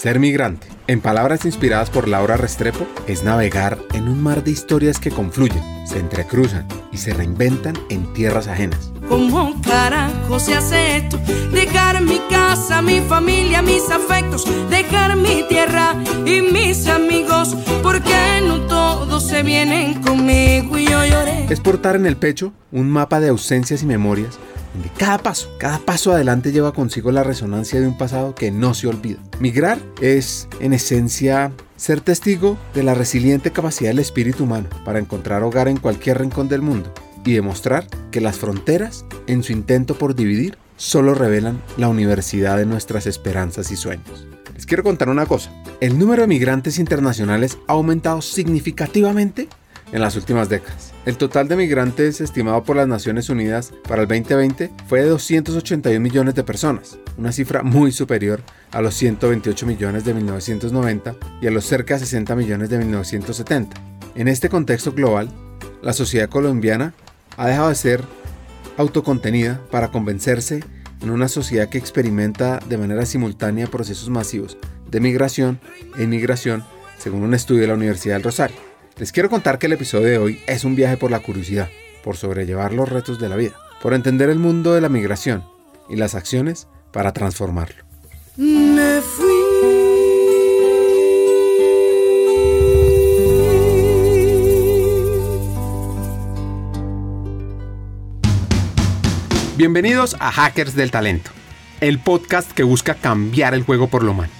Ser migrante, en palabras inspiradas por Laura Restrepo, es navegar en un mar de historias que confluyen, se entrecruzan y se reinventan en tierras ajenas. ¿Cómo carajo se hace esto? Dejar mi casa, mi familia, mis afectos, dejar mi tierra y mis amigos, porque no todos se vienen conmigo y yo lloré. Es portar en el pecho un mapa de ausencias y memorias donde cada paso, cada paso adelante lleva consigo la resonancia de un pasado que no se olvida. Migrar es, en esencia, ser testigo de la resiliente capacidad del espíritu humano para encontrar hogar en cualquier rincón del mundo y demostrar que las fronteras, en su intento por dividir, solo revelan la universidad de nuestras esperanzas y sueños. Les quiero contar una cosa. El número de migrantes internacionales ha aumentado significativamente en las últimas décadas. El total de migrantes estimado por las Naciones Unidas para el 2020 fue de 281 millones de personas, una cifra muy superior a los 128 millones de 1990 y a los cerca de 60 millones de 1970. En este contexto global, la sociedad colombiana ha dejado de ser autocontenida para convencerse en una sociedad que experimenta de manera simultánea procesos masivos de migración e inmigración, según un estudio de la Universidad del Rosario. Les quiero contar que el episodio de hoy es un viaje por la curiosidad, por sobrellevar los retos de la vida, por entender el mundo de la migración y las acciones para transformarlo. Me fui. Bienvenidos a Hackers del Talento, el podcast que busca cambiar el juego por lo humano.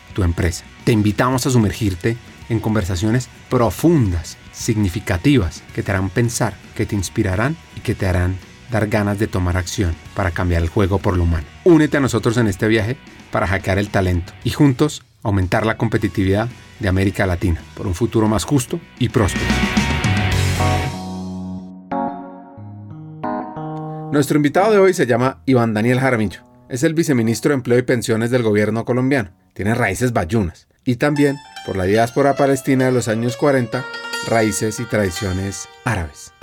tu empresa. Te invitamos a sumergirte en conversaciones profundas, significativas, que te harán pensar, que te inspirarán y que te harán dar ganas de tomar acción para cambiar el juego por lo humano. Únete a nosotros en este viaje para hackear el talento y juntos aumentar la competitividad de América Latina por un futuro más justo y próspero. Nuestro invitado de hoy se llama Iván Daniel Jaramillo. Es el viceministro de Empleo y Pensiones del gobierno colombiano. Tiene raíces bayunas y también, por la diáspora palestina de los años 40, raíces y tradiciones árabes.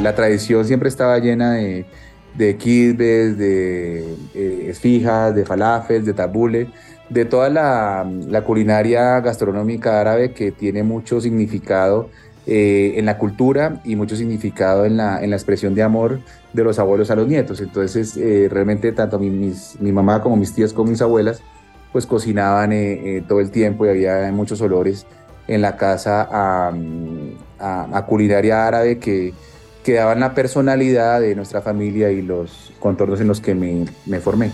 La, tradición siempre estaba llena de, de de eh, esfijas, de falafels, de tabule, de toda la, culinaria gastronómica árabe que tiene mucho significado eh, en la cultura y mucho significado en la, en la, expresión de amor de los abuelos a los nietos. Entonces, eh, realmente tanto mi, mi, mamá como mis tías como mis abuelas, pues cocinaban eh, todo el tiempo y había muchos olores en la casa a, a, culinaria árabe que, que daban la personalidad de nuestra familia y los contornos en los que me, me formé.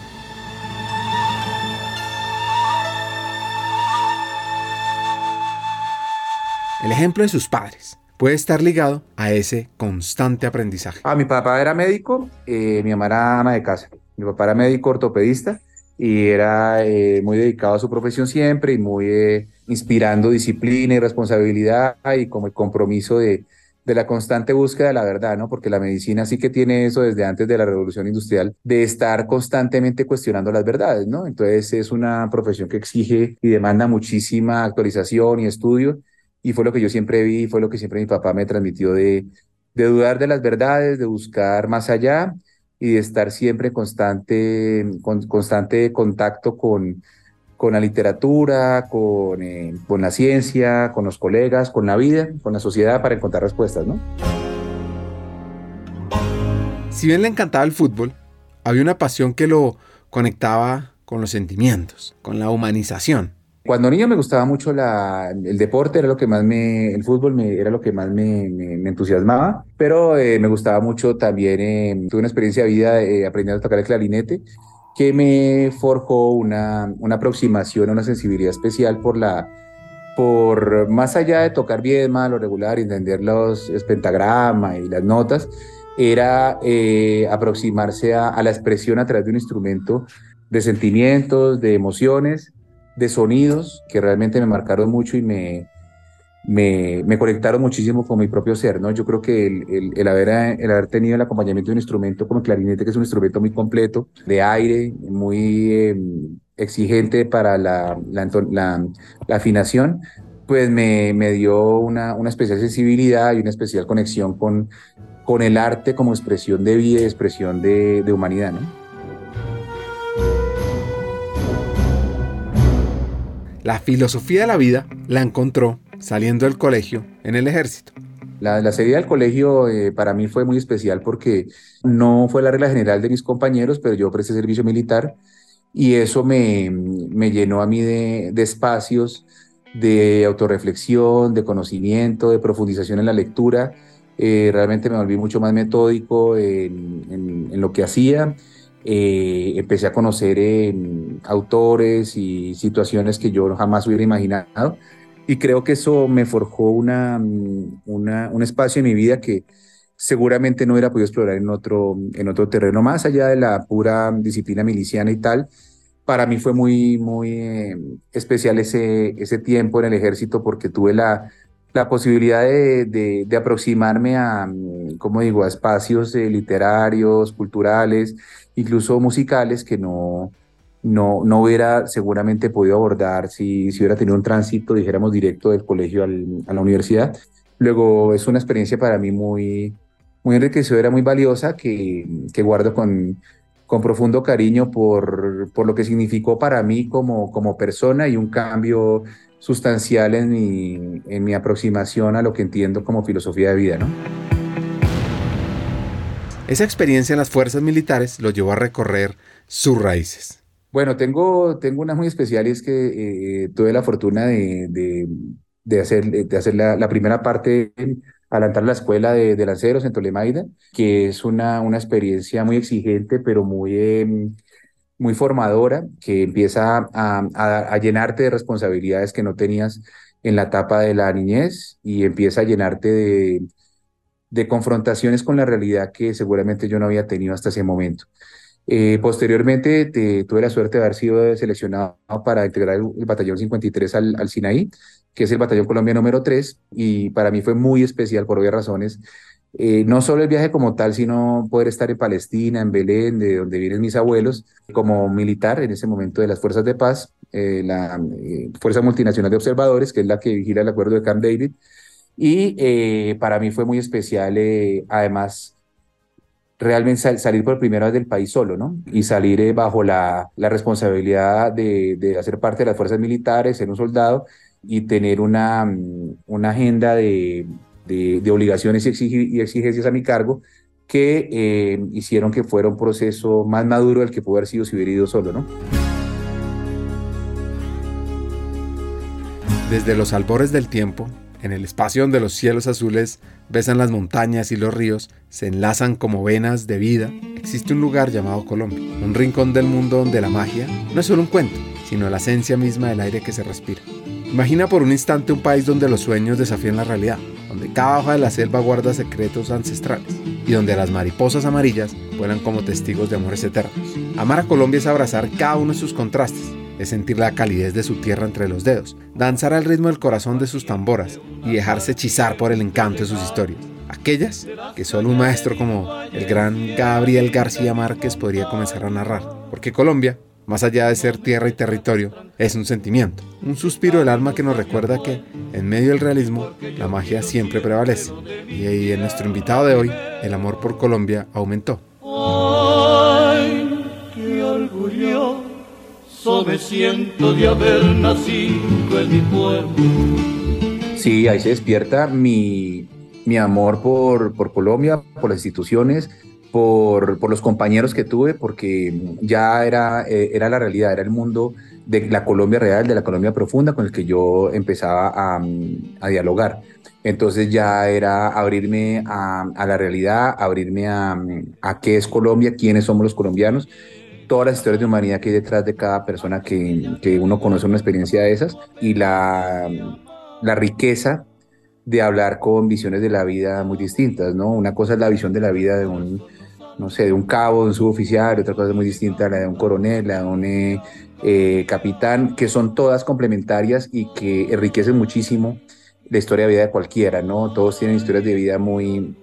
El ejemplo de sus padres puede estar ligado a ese constante aprendizaje. Ah, mi papá era médico, eh, mi mamá era ama de casa. Mi papá era médico ortopedista y era eh, muy dedicado a su profesión siempre y muy eh, inspirando disciplina y responsabilidad y como el compromiso de, de la constante búsqueda de la verdad, ¿no? Porque la medicina sí que tiene eso desde antes de la revolución industrial, de estar constantemente cuestionando las verdades, ¿no? Entonces es una profesión que exige y demanda muchísima actualización y estudio y fue lo que yo siempre vi, fue lo que siempre mi papá me transmitió de, dudar de las verdades, de buscar más allá y de estar siempre constante, con, constante contacto con, con la literatura, con, eh, con la ciencia, con los colegas, con la vida, con la sociedad para encontrar respuestas, ¿no? Si bien le encantaba el fútbol, había una pasión que lo conectaba con los sentimientos, con la humanización. Cuando niño me gustaba mucho el deporte, era lo que más me, el fútbol me, era lo que más me, entusiasmaba, pero eh, me gustaba mucho también, eh, tuve una experiencia de vida eh, aprendiendo a tocar el clarinete, que me forjó una, una aproximación, una sensibilidad especial por la, por más allá de tocar bien, mal o regular, entender los pentagramas y las notas, era eh, aproximarse a, la expresión a través de un instrumento de sentimientos, de emociones, de sonidos que realmente me marcaron mucho y me, me, conectaron muchísimo con mi propio ser, ¿no? Yo creo que el, el, haber, el haber tenido el acompañamiento de un instrumento como el clarinete, que es un instrumento muy completo, de aire, muy em, exigente para la, la, la, afinación, pues me, me dio una, una, especial sensibilidad y una especial conexión con, con el arte como expresión de vida y expresión de, de humanidad, ¿no? La filosofía de la vida la encontró saliendo del colegio en el ejército. La, la salida del colegio eh, para mí fue muy especial porque no fue la regla general de mis compañeros, pero yo presté servicio militar y eso me, me llenó a mí de, de, espacios de autorreflexión, de conocimiento, de profundización en la lectura. Eh, realmente me volví mucho más metódico en, en lo que hacía. Eh, empecé a conocer autores y situaciones que yo jamás hubiera imaginado y creo que eso me forjó una, mm, una, un espacio en mi vida que seguramente no hubiera podido explorar en otro, en otro terreno, más allá de la pura disciplina miliciana y tal. Para mí fue muy, muy eh, especial ese, ese tiempo en el ejército porque tuve la, la posibilidad de, de, aproximarme a, mm, como digo, a espacios eh, literarios, culturales, incluso musicales que no, no, no hubiera seguramente podido abordar si, si hubiera tenido un tránsito, dijéramos, directo del colegio al, a la universidad. Luego es una experiencia para mí muy, muy enriquecedora, muy valiosa, que, que guardo con, con profundo cariño por, por lo que significó para mí como, como persona y un cambio sustancial en mi, en mi aproximación a lo que entiendo como filosofía de vida. ¿no? Esa experiencia en las fuerzas militares lo llevó a recorrer sus raíces. Bueno, tengo, tengo una muy especial y es que eh, tuve la fortuna de, de, hacer, de hacer la, primera parte al entrar a la escuela de, lanceros en Tolemaida, que es una, una experiencia muy exigente, pero muy, em, muy formadora, que empieza a, a, llenarte de responsabilidades que no tenías en la etapa de la niñez y empieza a llenarte de, de confrontaciones con la realidad que seguramente yo no había tenido hasta ese momento. Eh, posteriormente tuve la suerte de haber sido seleccionado para integrar el, batallón 53 al, al, Sinaí, que es el batallón Colombia número 3, y para mí fue muy especial por obvias razones. Eh, no solo el viaje como tal, sino poder estar en Palestina, en Belén, de donde vienen mis abuelos, como militar en ese momento de las Fuerzas de Paz, eh, la Fuerza Multinacional de Observadores, que es la que vigila el acuerdo de Camp David. Y para mí fue muy especial, además, realmente salir por primera vez del país solo, ¿no? Y salir eh, bajo la, la responsabilidad de, de, hacer parte de las fuerzas militares, ser un soldado y tener una, mm, una agenda de, de, obligaciones y, y, exigencias a mi cargo que eh, hicieron que fuera un proceso más maduro del que pudo haber sido si hubiera ido solo, ¿no? Desde los albores del tiempo, en el espacio donde los cielos azules besan las montañas y los ríos, se enlazan como venas de vida, existe un lugar llamado Colombia, un rincón del mundo donde la magia no es solo un cuento, sino la esencia misma del aire que se respira. Imagina por un instante un país donde los sueños desafían la realidad, donde cada hoja de la selva guarda secretos ancestrales y donde las mariposas amarillas vuelan como testigos de amores eternos. Amar a Colombia es abrazar cada uno de sus contrastes, es sentir la calidez de su tierra entre los dedos, danzar al ritmo del corazón de sus tamboras y dejarse hechizar por el encanto de sus historias. Aquellas que solo un maestro como el gran Gabriel García Márquez podría comenzar a narrar. Porque Colombia, más allá de ser tierra y territorio, es un sentimiento, un suspiro del alma que nos recuerda que, en medio del realismo, la magia siempre prevalece. Y en nuestro invitado de hoy, el amor por Colombia aumentó. Me siento de haber nacido en mi pueblo. Sí, ahí se despierta mi, mi amor por, por Colombia, por las instituciones, por, por, los compañeros que tuve, porque ya era, eh, era la realidad, era el mundo de la Colombia real, de la Colombia profunda con el que yo empezaba a, a dialogar. Entonces ya era abrirme a, a la realidad, abrirme a, a, qué es Colombia, quiénes somos los colombianos todas las historias de humanidad que hay detrás de cada persona que, que uno conoce una experiencia de esas y la, la riqueza de hablar con visiones de la vida muy distintas, ¿no? Una cosa es la visión de la vida de un, no sé, de un cabo, de un suboficial, otra cosa es muy distinta a la de un coronel, la de un eh, eh, capitán, que son todas complementarias y que enriquecen muchísimo la historia de vida de cualquiera, ¿no? Todos tienen historias de vida muy,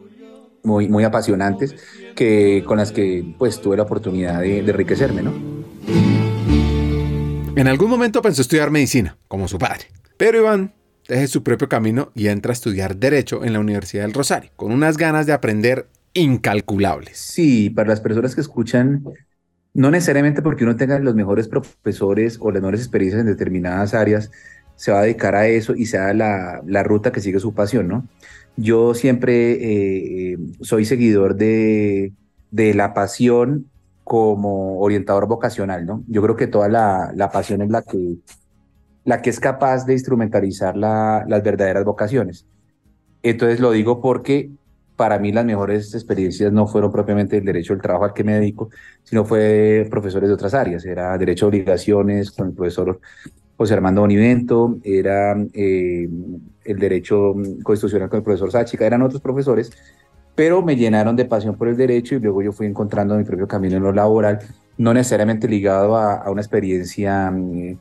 muy, muy apasionantes que, con las que pues tuve la oportunidad de, de enriquecerme, ¿no? En algún momento pensó estudiar medicina, como su padre. Pero Iván deja su propio camino y entra a estudiar Derecho en la Universidad del Rosario, con unas ganas de aprender incalculables. Sí, para las personas que escuchan, no necesariamente porque uno tenga los mejores profesores o las mejores experiencias en determinadas áreas, se va a dedicar a eso y sea la, la ruta que sigue su pasión, ¿no? Yo siempre eh, soy seguidor de, la pasión como orientador vocacional, ¿no? Yo creo que toda la, pasión es la que, es capaz de instrumentalizar la, las verdaderas vocaciones. Entonces lo digo porque para mí las mejores experiencias no fueron propiamente el derecho del trabajo al que me dedico, sino fue profesores de otras áreas. Era derecho de obligaciones con el profesor José Armando Bonivento, era eh, el derecho constitucional con el profesor Sáchica, eran otros profesores, pero me llenaron de pasión por el derecho y luego yo fui encontrando mi propio camino en lo laboral, no necesariamente ligado a, una experiencia eh,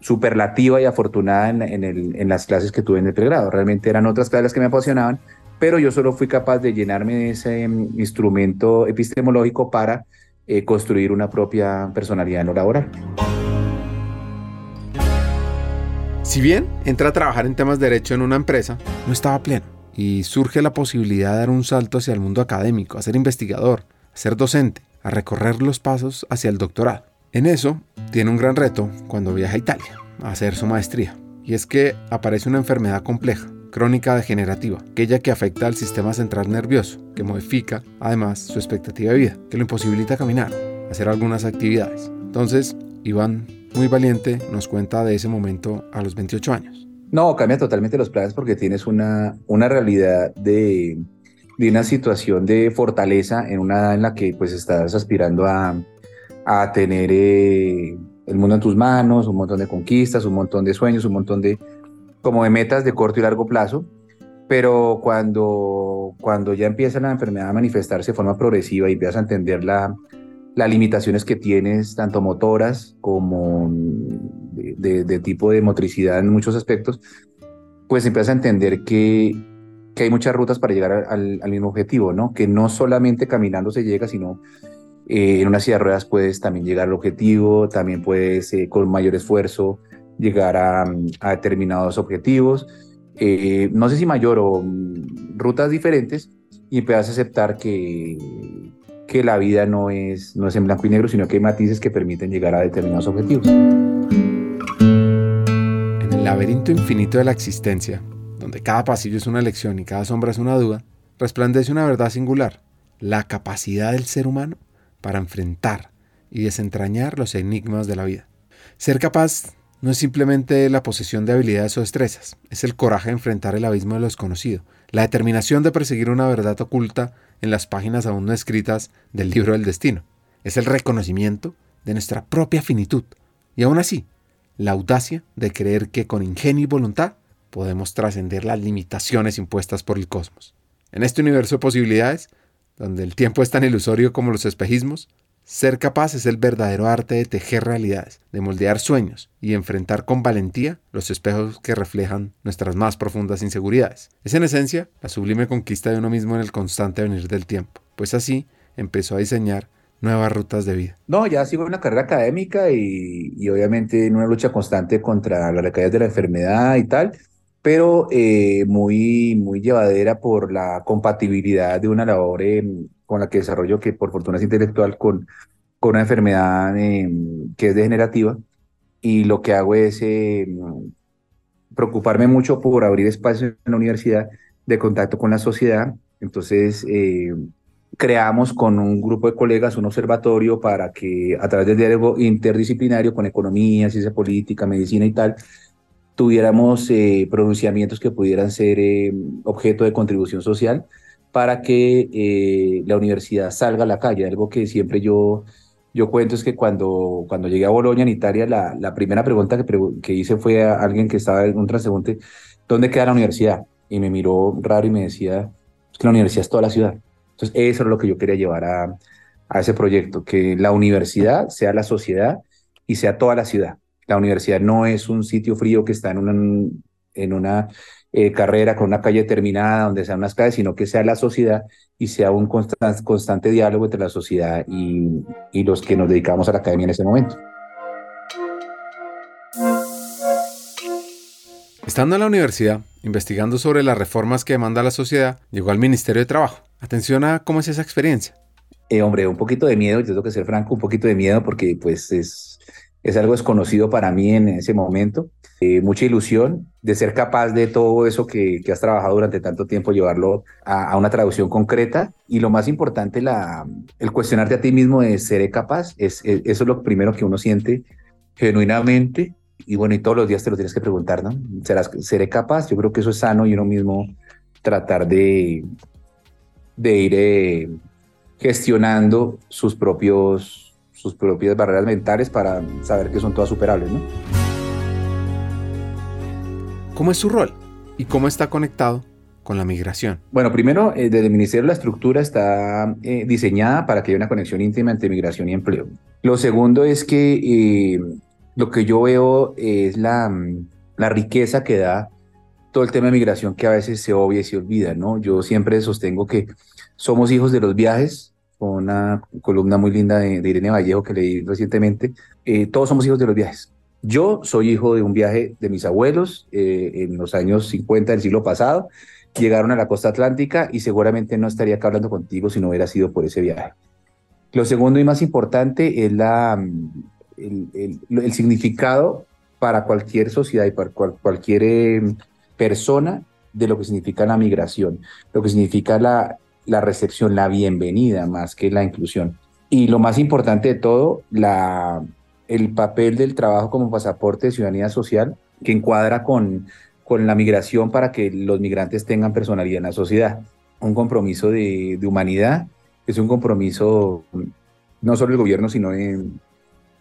superlativa y afortunada en, las clases que tuve en el pregrado. Realmente eran otras clases que me apasionaban, pero yo solo fui capaz de llenarme de ese mm, instrumento epistemológico para eh, construir una propia personalidad en lo laboral. Si bien entra a trabajar en temas de derecho en una empresa, no estaba pleno y surge la posibilidad de dar un salto hacia el mundo académico, a ser investigador, a ser docente, a recorrer los pasos hacia el doctorado. En eso tiene un gran reto cuando viaja a Italia a hacer su maestría, y es que aparece una enfermedad compleja, crónica degenerativa, aquella que afecta al sistema central nervioso, que modifica además su expectativa de vida, que lo imposibilita caminar, hacer algunas actividades. Entonces, Iván muy valiente, nos cuenta de ese momento a los 28 años. No, cambia totalmente los planes porque tienes una, una realidad de, una situación de fortaleza en una edad en la que pues estás aspirando a, a tener eh, el mundo en tus manos, un montón de conquistas, un montón de sueños, un montón de como de metas de corto y largo plazo, pero cuando, cuando ya empieza la enfermedad a manifestarse de forma progresiva y empiezas a entender la, las limitaciones que tienes, tanto motoras como de, tipo de motricidad en muchos aspectos, pues empiezas a entender que, que hay muchas rutas para llegar al, mismo objetivo, ¿no? Que no solamente caminando se llega, sino eh, en una silla de ruedas puedes también llegar al objetivo, también puedes eh, con mayor esfuerzo llegar a, a determinados objetivos, eh, no sé si mayor o mm, rutas diferentes, y empiezas a aceptar que, que la vida no es, no es en blanco y negro, sino que hay matices que permiten llegar a determinados objetivos. En el laberinto infinito de la existencia, donde cada pasillo es una lección y cada sombra es una duda, resplandece una verdad singular, la capacidad del ser humano para enfrentar y desentrañar los enigmas de la vida. Ser capaz no es simplemente la posesión de habilidades o destrezas, es el coraje de enfrentar el abismo de lo desconocido, la determinación de perseguir una verdad oculta en las páginas aún no escritas del libro del destino. Es el reconocimiento de nuestra propia finitud y aún así, la audacia de creer que con ingenio y voluntad podemos trascender las limitaciones impuestas por el cosmos. En este universo de posibilidades, donde el tiempo es tan ilusorio como los espejismos, ser capaz es el verdadero arte de tejer realidades, de moldear sueños y enfrentar con valentía los espejos que reflejan nuestras más profundas inseguridades. Es en esencia la sublime conquista de uno mismo en el constante venir del tiempo, pues así empezó a diseñar nuevas rutas de vida. No, ya sigo una carrera académica y, obviamente en una lucha constante contra las recaídas de la enfermedad y tal, pero eh, muy, muy llevadera por la compatibilidad de una labor con la que desarrollo, que por fortuna es intelectual, con, con una enfermedad em, que es degenerativa. Y lo que hago es em, preocuparme mucho por abrir espacios en la universidad de contacto con la sociedad. Entonces, em, creamos con un grupo de colegas un observatorio para que a través del diálogo interdisciplinario con economía, ciencia política, medicina y tal, tuviéramos eh, pronunciamientos que pudieran ser objeto de contribución social para que eh, la universidad salga a la calle. Algo que siempre yo, yo cuento es que cuando, cuando llegué a Bolonia, en Italia, la, primera pregunta que, que hice fue a alguien que estaba en un transeúnte, ¿dónde queda la universidad? y me miró raro y me decía que la universidad es toda la ciudad. Entonces, eso es lo que yo quería llevar a, a ese proyecto, que la universidad sea la sociedad y sea toda la ciudad. La universidad no es un sitio frío que está en una, en una eh, carrera con una calle terminada, donde sean unas calles, sino que sea la sociedad y sea un constante, constante diálogo entre la sociedad y, y los que nos dedicamos a la academia en ese momento. Estando en la universidad, investigando sobre las reformas que demanda la sociedad, llegó al Ministerio de Trabajo. Atención a cómo es esa experiencia. Eh, hombre, un poquito de miedo, yo tengo que ser franco, un poquito de miedo porque pues es, es algo desconocido para mí en ese momento. Eh, mucha ilusión de ser capaz de todo eso que, has trabajado durante tanto tiempo, llevarlo a, una traducción concreta. Y lo más importante, el cuestionarte a ti mismo de seré capaz, es, eso es lo primero que uno siente genuinamente. Y bueno, y todos los días te lo tienes que preguntar, ¿no? ¿Serás, ¿Seré capaz? Yo creo que eso es sano y uno mismo tratar de, de ir eh, gestionando sus propios sus propias barreras mentales para saber que son todas superables, ¿no? ¿Cómo es su rol y cómo está conectado con la migración? Bueno, primero, eh, desde el Ministerio la estructura está eh, diseñada para que haya una conexión íntima entre migración y empleo. Lo segundo es que eh, lo que yo veo es la, la riqueza que da todo el tema de migración que a veces se obvia y se olvida, ¿no? Yo siempre sostengo que somos hijos de los viajes, con una columna muy linda de, Irene Vallejo que leí recientemente. Todos somos hijos de los viajes. Yo soy hijo de un viaje de mis abuelos eh, en los años 50 del siglo pasado. Llegaron a la costa atlántica y seguramente no estaría acá hablando contigo si no hubiera sido por ese viaje. Lo segundo y más importante es la, el, significado para cualquier sociedad y para cual, cualquier eh, persona de lo que significa la migración, lo que significa la recepción, la bienvenida más que la inclusión. Y lo más importante de todo, la, el papel del trabajo como pasaporte de ciudadanía social que encuadra con, con la migración para que los migrantes tengan personalidad en la sociedad. Un compromiso de, humanidad, es un compromiso no solo del gobierno, sino de,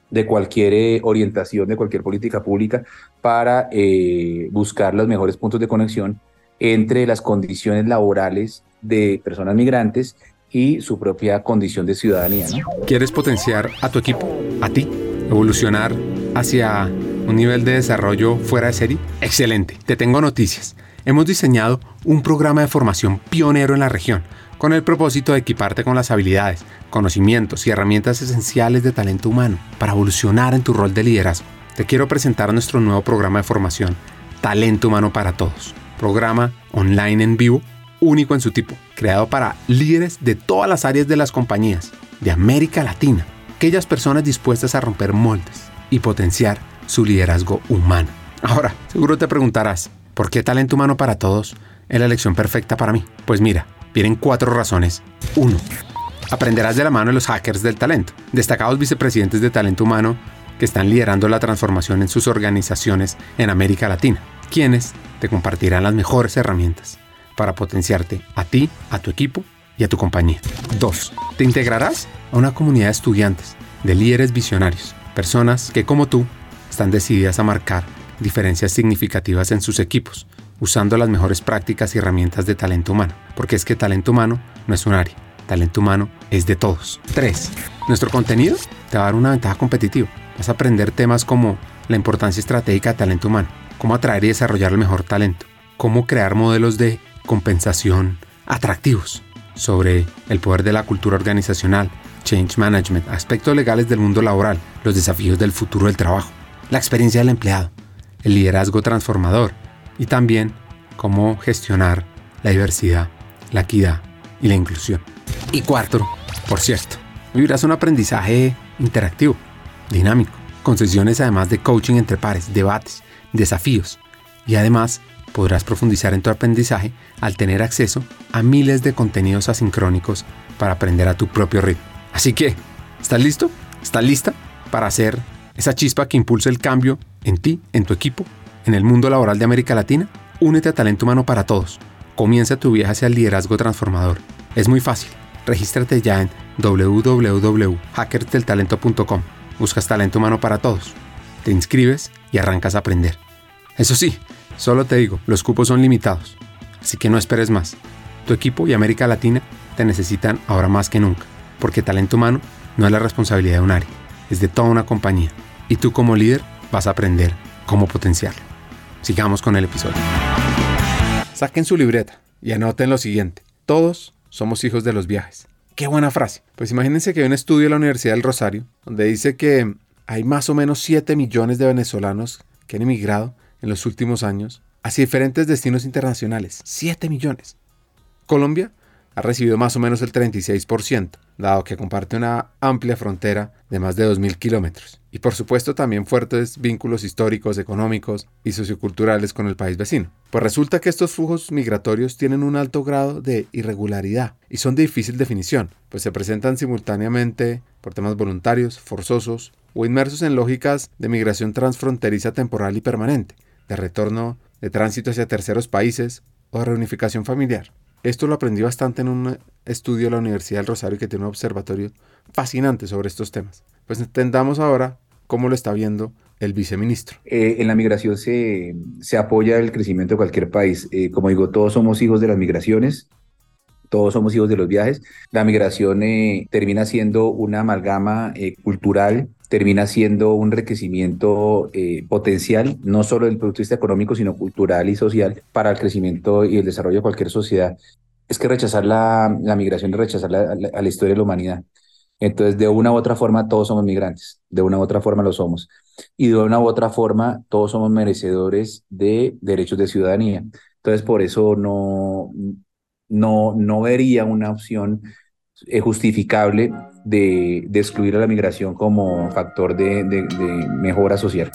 de cualquier orientación, de cualquier política pública para eh, buscar los mejores puntos de conexión entre las condiciones laborales de personas migrantes y su propia condición de ciudadanía. ¿Quieres potenciar a tu equipo, a ti, evolucionar hacia un nivel de desarrollo fuera de serie? Excelente, te tengo noticias. Hemos diseñado un programa de formación pionero en la región con el propósito de equiparte con las habilidades, conocimientos y herramientas esenciales de talento humano para evolucionar en tu rol de liderazgo. Te quiero presentar nuestro nuevo programa de formación, Talento Humano para Todos, programa online en vivo único en su tipo, creado para líderes de todas las áreas de las compañías de América Latina, aquellas personas dispuestas a romper moldes y potenciar su liderazgo humano. Ahora, seguro te preguntarás, ¿por qué talento humano para todos es la elección perfecta para mí? Pues mira, vienen cuatro razones. Uno, aprenderás de la mano de los hackers del talento, destacados vicepresidentes de talento humano que están liderando la transformación en sus organizaciones en América Latina, quienes te compartirán las mejores herramientas para potenciarte a ti, a tu equipo y a tu compañía. 2. Te integrarás a una comunidad de estudiantes, de líderes visionarios, personas que como tú están decididas a marcar diferencias significativas en sus equipos, usando las mejores prácticas y herramientas de talento humano, porque es que talento humano no es un área, talento humano es de todos. 3. Nuestro contenido te va a dar una ventaja competitiva. Vas a aprender temas como la importancia estratégica de talento humano, cómo atraer y desarrollar el mejor talento, cómo crear modelos de compensación atractivos sobre el poder de la cultura organizacional, change management, aspectos legales del mundo laboral, los desafíos del futuro del trabajo, la experiencia del empleado, el liderazgo transformador y también cómo gestionar la diversidad, la equidad y la inclusión. Y cuarto, por cierto, vivirás un aprendizaje interactivo, dinámico, con sesiones además de coaching entre pares, debates, desafíos y además podrás profundizar en tu aprendizaje al tener acceso a miles de contenidos asincrónicos para aprender a tu propio ritmo. Así que, ¿estás listo? ¿Estás lista para hacer esa chispa que impulse el cambio en ti, en tu equipo, en el mundo laboral de América Latina? Únete a Talento Humano para Todos. Comienza tu viaje hacia el liderazgo transformador. Es muy fácil. Regístrate ya en www.hackersdeltalento.com. Buscas Talento Humano para Todos. Te inscribes y arrancas a aprender. Eso sí, Solo te digo, los cupos son limitados. Así que no esperes más. Tu equipo y América Latina te necesitan ahora más que nunca, porque talento humano no es la responsabilidad de un área, es de toda una compañía. Y tú como líder vas a aprender cómo potenciarlo. Sigamos con el episodio. Saquen su libreta y anoten lo siguiente. Todos somos hijos de los viajes. Qué buena frase. Pues imagínense que hay un estudio de la Universidad del Rosario donde dice que hay más o menos 7 millones de venezolanos que han emigrado en los últimos años hacia diferentes destinos internacionales. 7 millones. Colombia ha recibido más o menos el 36%, dado que comparte una amplia frontera de más de 2.000 kilómetros. Y por supuesto también fuertes vínculos históricos, económicos y socioculturales con el país vecino. Pues resulta que estos flujos migratorios tienen un alto grado de irregularidad y son de difícil definición, pues se presentan simultáneamente por temas voluntarios, forzosos o inmersos en lógicas de migración transfronteriza temporal y permanente, de retorno de tránsito hacia terceros países o de reunificación familiar. Esto lo aprendí bastante en un estudio de la Universidad del Rosario que tiene un observatorio fascinante sobre estos temas. Pues entendamos ahora cómo lo está viendo el viceministro. Eh, en la migración se, apoya el crecimiento de cualquier país. Eh, como digo, todos somos hijos de las migraciones, todos somos hijos de los viajes. La migración eh, termina siendo una amalgama cultural termina siendo un enriquecimiento eh, potencial, no solo del punto de vista económico, sino cultural y social para el crecimiento y el desarrollo de cualquier sociedad. Es que rechazar la, la migración es rechazar la, a la historia de la humanidad. Entonces, de una u otra forma, todos somos migrantes, de una u otra forma lo somos. Y de una u otra forma, todos somos merecedores de derechos de ciudadanía. Entonces, por eso no, no, no vería una opción eh, justificable de, de, excluir a la migración como factor de, mejora social.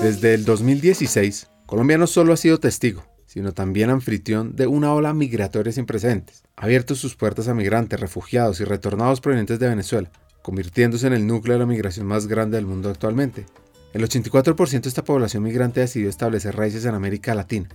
Desde el 2016, Colombia no solo ha sido testigo, sino también anfitrión de una ola migratoria sin precedentes. Ha abierto sus puertas a migrantes, refugiados y retornados provenientes de Venezuela, convirtiéndose en el núcleo de la migración más grande del mundo actualmente. El 84% de esta población migrante ha decidido establecer raíces en América Latina.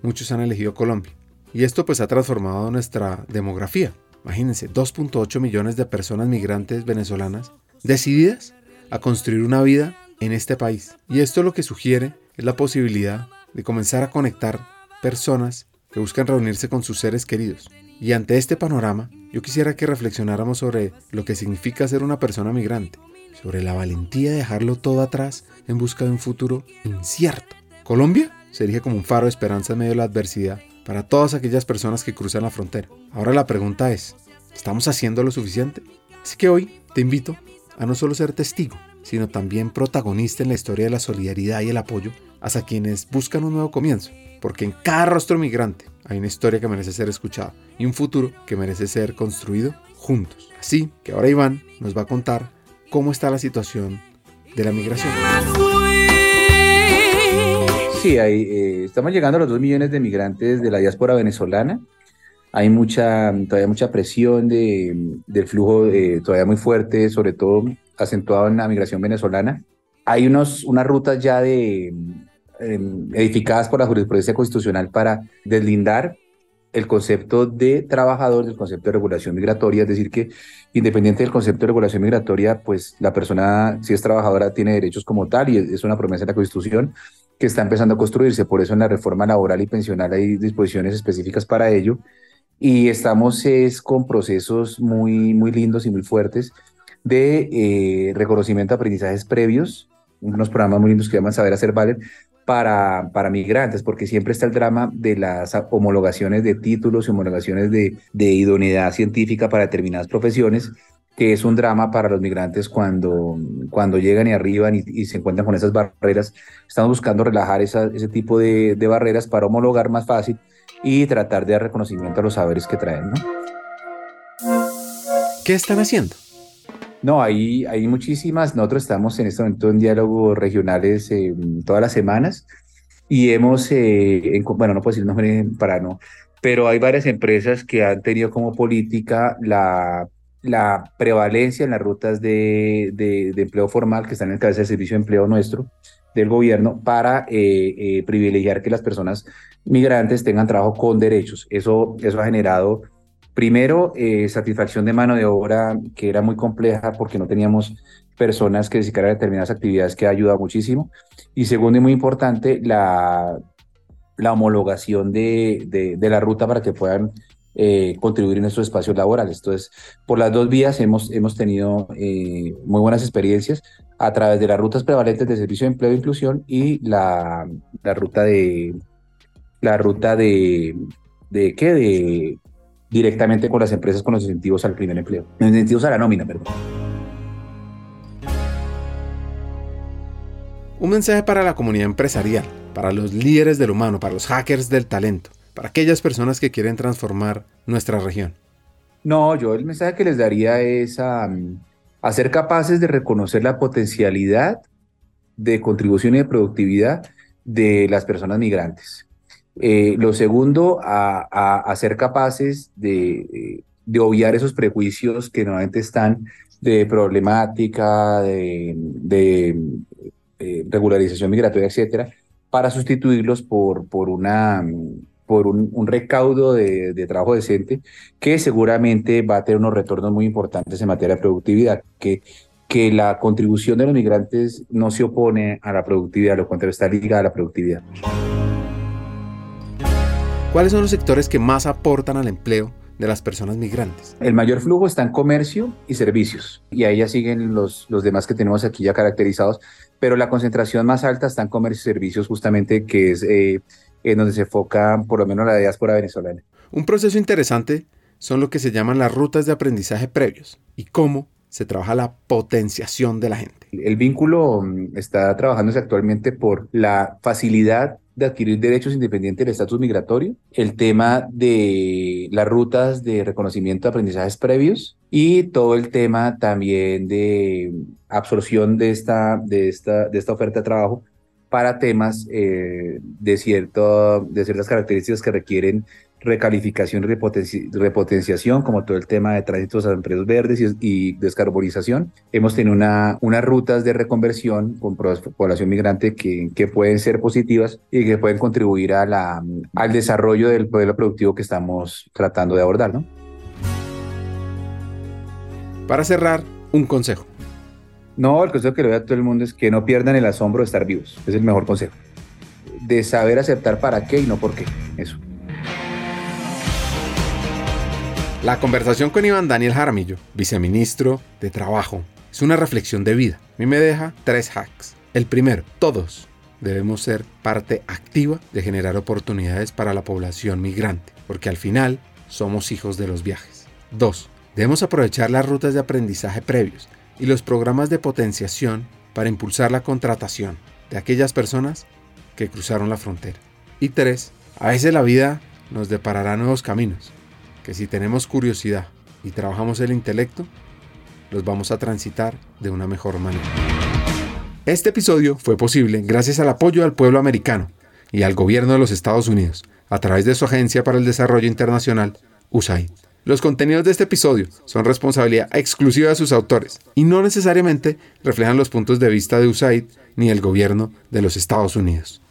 Muchos han elegido Colombia. Y esto pues ha transformado nuestra demografía. Imagínense, 2.8 millones de personas migrantes venezolanas decididas a construir una vida en este país. Y esto lo que sugiere es la posibilidad de comenzar a conectar personas que buscan reunirse con sus seres queridos. Y ante este panorama, yo quisiera que reflexionáramos sobre lo que significa ser una persona migrante, sobre la valentía de dejarlo todo atrás en busca de un futuro incierto. Colombia sería como un faro de esperanza en medio de la adversidad para todas aquellas personas que cruzan la frontera. Ahora la pregunta es, ¿estamos haciendo lo suficiente? Así que hoy te invito a no solo ser testigo, sino también protagonista en la historia de la solidaridad y el apoyo hacia quienes buscan un nuevo comienzo, porque en cada rostro migrante hay una historia que merece ser escuchada y un futuro que merece ser construido juntos. Así que ahora Iván nos va a contar cómo está la situación de la migración. Sí, eh, estamos llegando a los dos millones de migrantes de la diáspora venezolana. Hay mucha, todavía mucha presión de, del flujo eh, todavía muy fuerte, sobre todo acentuado en la migración venezolana. Hay unos, unas rutas ya de, em, edificadas por la jurisprudencia constitucional para deslindar el concepto de trabajador del concepto de regulación migratoria, es decir, que independiente del concepto de regulación migratoria, pues la persona, si es trabajadora, tiene derechos como tal y es una promesa de la Constitución que está empezando a construirse. Por eso en la reforma laboral y pensional hay disposiciones específicas para ello. Y estamos es, con procesos muy, muy lindos y muy fuertes de eh, reconocimiento de aprendizajes previos, unos programas muy lindos que llaman Saber Hacer Valer, para, para migrantes, porque siempre está el drama de las homologaciones de títulos y homologaciones de, de idoneidad científica para determinadas profesiones, que es un drama para los migrantes cuando, cuando llegan y arriban y, se encuentran con esas barreras. Estamos buscando relajar ese tipo de, de, barreras para homologar más fácil y tratar de dar reconocimiento a los saberes que traen. ¿no? ¿Qué están haciendo? No, hay, hay muchísimas. Nosotros estamos en este momento en diálogos regionales eh, todas las semanas y hemos, eh, en, bueno, no puedo decir nombre para no, pero hay varias empresas que han tenido como política la la prevalencia en las rutas de, de, empleo formal que están en el cabeza de servicio de empleo nuestro del gobierno para eh, eh, privilegiar que las personas migrantes tengan trabajo con derechos. Eso, eso ha generado, primero, eh, satisfacción de mano de obra que era muy compleja porque no teníamos personas que dedicaran determinadas actividades que ha ayudado muchísimo. Y segundo y muy importante, la la homologación de, de, la ruta para que puedan contribuir en estos espacios laborales. Entonces, por las dos vías hemos, hemos tenido muy buenas experiencias a través de las rutas prevalentes de servicio de empleo e inclusión y la, la ruta de la ruta de de qué de directamente con las empresas con los incentivos al primer empleo, incentivos a la nómina, perdón. Un mensaje para la comunidad empresarial, para los líderes del humano, para los hackers del talento, para aquellas personas que quieren transformar nuestra región. No, yo el mensaje que les daría es a, ser capaces de reconocer la potencialidad de contribución y de productividad de las personas migrantes. Eh, lo segundo, a, ser capaces de, de, obviar esos prejuicios que normalmente están de problemática, de, eh, regularización migratoria, etcétera, para sustituirlos por, por, una, por un, recaudo de, trabajo decente que seguramente va a tener unos retornos muy importantes en materia de productividad, que, que la contribución de los migrantes no se opone a la productividad, lo contrario, está ligada a la productividad. ¿Cuáles son los sectores que más aportan al empleo de las personas migrantes? El mayor flujo está en comercio y servicios, y ahí ya siguen los, los demás que tenemos aquí ya caracterizados, pero la concentración más alta está en comercio y servicios, justamente que es eh, en donde se enfoca por lo menos la diáspora venezolana. Un proceso interesante son lo que se llaman las rutas de aprendizaje previos y cómo se trabaja la potenciación de la gente. El vínculo mm, está trabajándose actualmente por la facilidad de adquirir derechos independientes del estatus migratorio, el tema de las rutas de reconocimiento de aprendizajes previos y todo el tema también de absorción de esta, de esta, de esta oferta de trabajo para temas eh, de, cierto, de ciertas características que requieren recalificación y repotenciación, como todo el tema de tránsitos a empresas verdes y, descarbonización. Hemos tenido una, unas rutas de reconversión con población migrante que, que, pueden ser positivas y que pueden contribuir al desarrollo del modelo productivo que estamos tratando de abordar. ¿no? Para cerrar, un consejo. No, el consejo que le doy a todo el mundo es que no pierdan el asombro de estar vivos. Es el mejor consejo. De saber aceptar para qué y no por qué. Eso. La conversación con Iván Daniel Jaramillo, viceministro de Trabajo, es una reflexión de vida. A mí me deja tres hacks. El primero, todos debemos ser parte activa de generar oportunidades para la población migrante, porque al final somos hijos de los viajes. Dos, debemos aprovechar las rutas de aprendizaje previos y los programas de potenciación para impulsar la contratación de aquellas personas que cruzaron la frontera. Y tres, a veces la vida nos deparará nuevos caminos que si tenemos curiosidad y trabajamos el intelecto, los vamos a transitar de una mejor manera. Este episodio fue posible gracias al apoyo al pueblo americano y al gobierno de los Estados Unidos a través de su Agencia para el Desarrollo Internacional, USAID. Los contenidos de este episodio son responsabilidad exclusiva de sus autores y no necesariamente reflejan los puntos de vista de USAID ni el gobierno de los Estados Unidos.